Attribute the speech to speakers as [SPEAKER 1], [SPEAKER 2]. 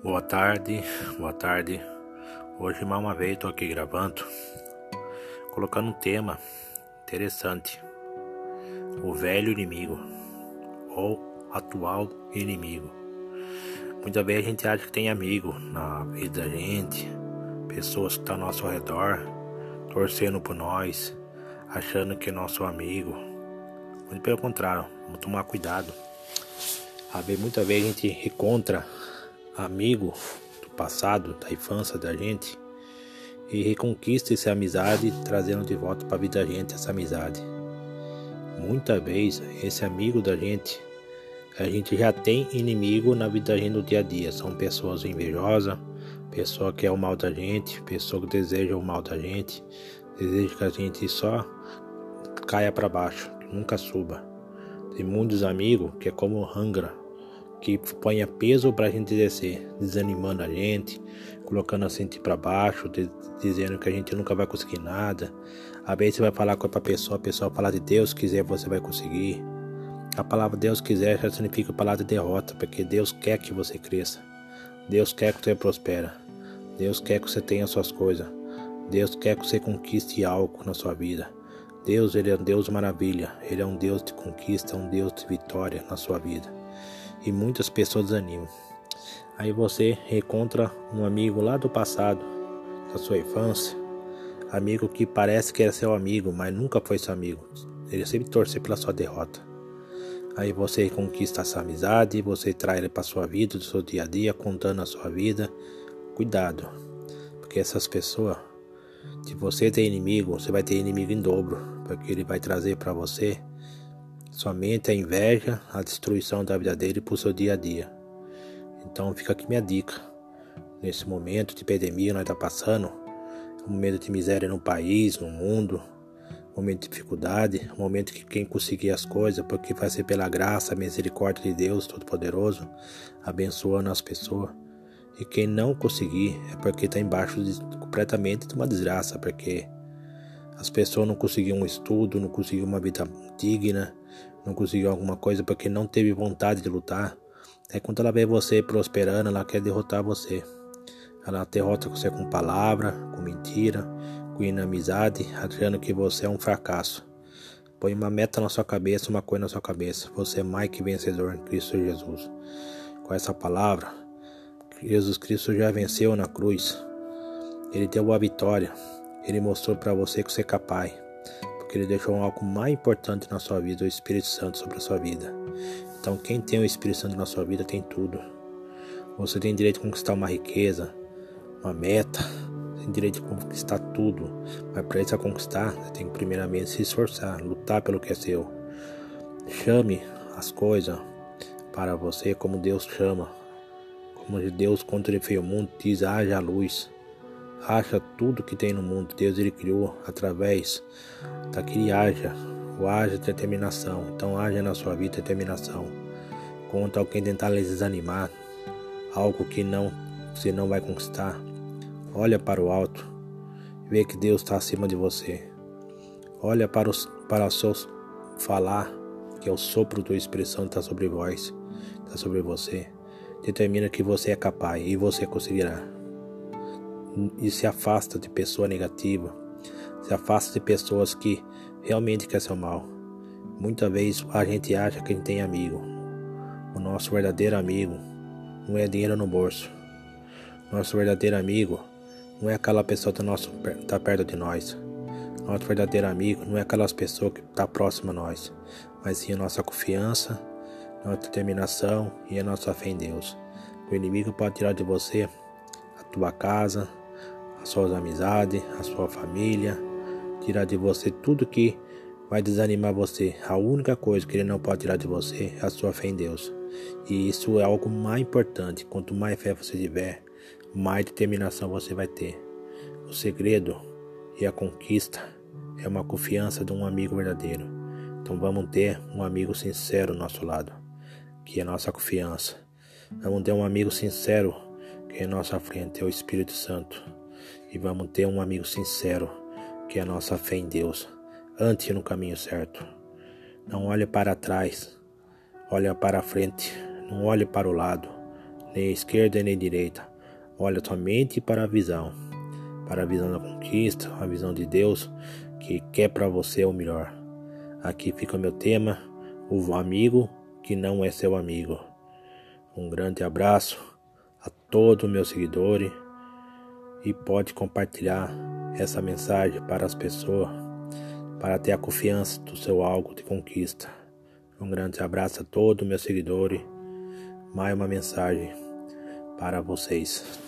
[SPEAKER 1] Boa tarde, boa tarde. Hoje mais uma vez estou aqui gravando, colocando um tema interessante: o velho inimigo ou atual inimigo. Muitas vezes a gente acha que tem amigo na vida da gente, pessoas que estão ao nosso redor, torcendo por nós, achando que é nosso amigo. Muito pelo contrário, vamos tomar cuidado. Muitas vezes a gente encontra amigo do passado, da infância da gente, e reconquista essa amizade, trazendo de volta para a vida da gente essa amizade. Muitas vezes, esse amigo da gente, a gente já tem inimigo na vida da gente no dia a dia. São pessoas invejosas, pessoa que é o mal da gente, pessoa que deseja o mal da gente, deseja que a gente só caia para baixo, nunca suba. Tem muitos amigos que é como Angra, que ponha peso para a gente descer, desanimando a gente, colocando a gente para baixo, dizendo que a gente nunca vai conseguir nada. Às vezes você vai falar com a pessoa, a pessoa falar de Deus quiser, você vai conseguir. A palavra Deus quiser já significa palavra de derrota, porque Deus quer que você cresça. Deus quer que você prospere. Deus quer que você tenha suas coisas. Deus quer que você conquiste algo na sua vida. Deus, ele é um Deus maravilha. Ele é um Deus de conquista, um Deus de vitória na sua vida e muitas pessoas desanimam. Aí você encontra um amigo lá do passado, da sua infância, amigo que parece que era seu amigo, mas nunca foi seu amigo. Ele sempre torce pela sua derrota. Aí você conquista essa amizade, você traz ele para sua vida, do seu dia a dia, contando a sua vida. Cuidado, porque essas pessoas, se você tem inimigo, você vai ter inimigo em dobro, porque ele vai trazer para você somente a inveja, a destruição da vida dele o seu dia a dia. Então fica aqui minha dica. Nesse momento de epidemia nós está passando, um momento de miséria no país, no mundo, um momento de dificuldade, um momento que quem conseguir as coisas, porque vai ser pela graça, misericórdia de Deus Todo-Poderoso, abençoando as pessoas. E quem não conseguir é porque está embaixo de, completamente de uma desgraça, porque as pessoas não conseguiram um estudo, não conseguiram uma vida digna, não conseguiu alguma coisa porque não teve vontade de lutar. É quando ela vê você prosperando, ela quer derrotar você. Ela derrota você com palavra, com mentira, com inamizade, achando que você é um fracasso. Põe uma meta na sua cabeça, uma coisa na sua cabeça. Você é mais que vencedor em Cristo Jesus. Com essa palavra, Jesus Cristo já venceu na cruz. Ele deu a vitória. Ele mostrou para você que você é capaz porque ele deixou algo mais importante na sua vida, o Espírito Santo sobre a sua vida. Então, quem tem o Espírito Santo na sua vida tem tudo. Você tem direito de conquistar uma riqueza, uma meta, tem direito de conquistar tudo. Mas para isso conquistar, você tem que primeiramente se esforçar, lutar pelo que é seu. Chame as coisas para você como Deus chama. Como Deus, quando ele fez o mundo, diz: haja luz acha tudo que tem no mundo. Deus ele criou através daquele haja, o haja determinação. Então haja na sua vida determinação. Contra alguém tentar lhe desanimar, algo que não você não vai conquistar. Olha para o alto, vê que Deus está acima de você. Olha para os para o seu falar, que é o sopro da expressão está sobre vós, está sobre você. Determina que você é capaz e você conseguirá e se afasta de pessoa negativa, se afasta de pessoas que realmente querem seu mal. Muitas vezes a gente acha que a gente tem amigo. O nosso verdadeiro amigo não é dinheiro no bolso. Nosso verdadeiro amigo não é aquela pessoa que está perto de nós. Nosso verdadeiro amigo não é aquelas pessoas que está próxima a nós, mas sim a nossa confiança, nossa determinação e a nossa fé em Deus. O inimigo pode tirar de você a tua casa, as suas amizades, a sua família, tirar de você tudo que vai desanimar você. A única coisa que ele não pode tirar de você é a sua fé em Deus. E isso é algo mais importante. Quanto mais fé você tiver, mais determinação você vai ter. O segredo e a conquista é uma confiança de um amigo verdadeiro. Então vamos ter um amigo sincero ao nosso lado, que é nossa confiança. Vamos ter um amigo sincero que é a nossa frente, é o Espírito Santo e vamos ter um amigo sincero, que é a nossa fé em Deus. Ante no caminho certo. Não olhe para trás, olha para a frente, não olhe para o lado, nem esquerda nem direita. Olha somente para a visão, para a visão da conquista, a visão de Deus que quer para você o melhor. Aqui fica meu tema, o amigo que não é seu amigo. Um grande abraço a todos os meus seguidores e pode compartilhar essa mensagem para as pessoas para ter a confiança do seu algo de conquista. Um grande abraço a todos meus seguidores. Mais uma mensagem para vocês.